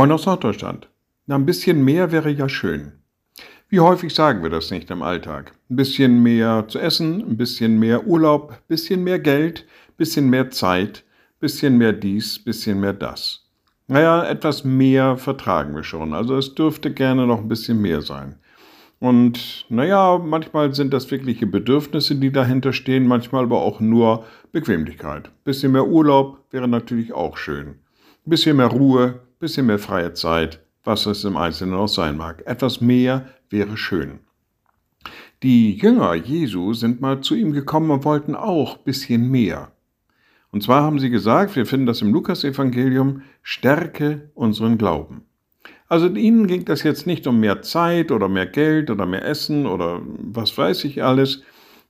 Moin aus Norddeutschland. Na, ein bisschen mehr wäre ja schön. Wie häufig sagen wir das nicht im Alltag? Ein bisschen mehr zu essen, ein bisschen mehr Urlaub, ein bisschen mehr Geld, ein bisschen mehr Zeit, ein bisschen mehr dies, ein bisschen mehr das. Naja, etwas mehr vertragen wir schon. Also es dürfte gerne noch ein bisschen mehr sein. Und naja, manchmal sind das wirkliche Bedürfnisse, die dahinter stehen, manchmal aber auch nur Bequemlichkeit. Ein bisschen mehr Urlaub wäre natürlich auch schön. Ein bisschen mehr Ruhe, bisschen mehr freie Zeit, was es im Einzelnen auch sein mag. Etwas mehr wäre schön. Die Jünger Jesu sind mal zu ihm gekommen und wollten auch bisschen mehr. Und zwar haben sie gesagt, wir finden das im Lukasevangelium, stärke unseren Glauben. Also ihnen ging das jetzt nicht um mehr Zeit oder mehr Geld oder mehr Essen oder was weiß ich alles,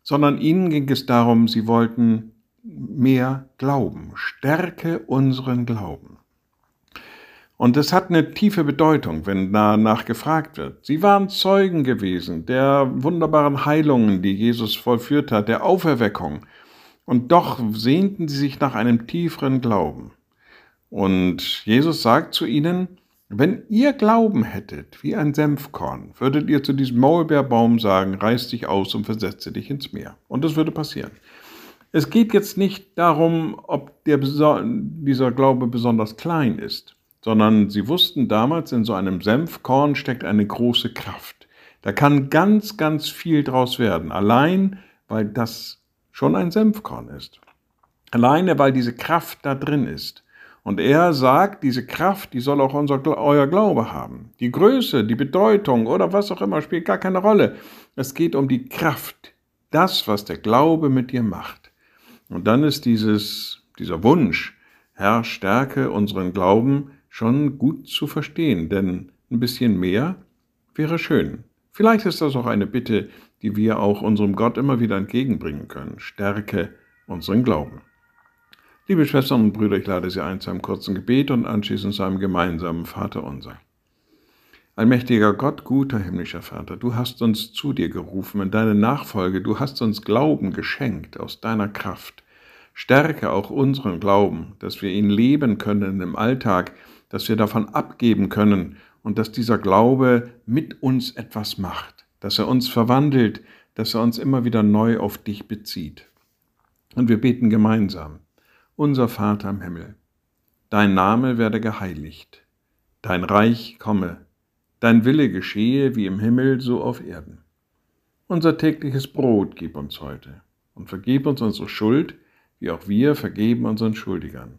sondern ihnen ging es darum, sie wollten mehr Glauben, stärke unseren Glauben. Und das hat eine tiefe Bedeutung, wenn danach gefragt wird. Sie waren Zeugen gewesen der wunderbaren Heilungen, die Jesus vollführt hat, der Auferweckung. Und doch sehnten sie sich nach einem tieferen Glauben. Und Jesus sagt zu ihnen, wenn ihr Glauben hättet wie ein Senfkorn, würdet ihr zu diesem Maulbeerbaum sagen, reiß dich aus und versetze dich ins Meer. Und das würde passieren. Es geht jetzt nicht darum, ob der, dieser Glaube besonders klein ist, sondern sie wussten damals, in so einem Senfkorn steckt eine große Kraft. Da kann ganz, ganz viel draus werden, allein weil das schon ein Senfkorn ist. Alleine weil diese Kraft da drin ist. Und er sagt, diese Kraft, die soll auch unser, euer Glaube haben. Die Größe, die Bedeutung oder was auch immer spielt gar keine Rolle. Es geht um die Kraft, das, was der Glaube mit dir macht. Und dann ist dieses, dieser Wunsch, Herr, stärke unseren Glauben, schon gut zu verstehen, denn ein bisschen mehr wäre schön. Vielleicht ist das auch eine Bitte, die wir auch unserem Gott immer wieder entgegenbringen können. Stärke unseren Glauben. Liebe Schwestern und Brüder, ich lade Sie ein zu einem kurzen Gebet und anschließend zu einem gemeinsamen Vater unser. Allmächtiger Gott, guter himmlischer Vater, du hast uns zu dir gerufen in deine Nachfolge, du hast uns Glauben geschenkt aus deiner Kraft. Stärke auch unseren Glauben, dass wir ihn leben können im Alltag, dass wir davon abgeben können und dass dieser Glaube mit uns etwas macht, dass er uns verwandelt, dass er uns immer wieder neu auf dich bezieht. Und wir beten gemeinsam. Unser Vater im Himmel, dein Name werde geheiligt, dein Reich komme, dein Wille geschehe wie im Himmel so auf Erden. Unser tägliches Brot gib uns heute und vergib uns unsere Schuld, wie auch wir vergeben unseren Schuldigern.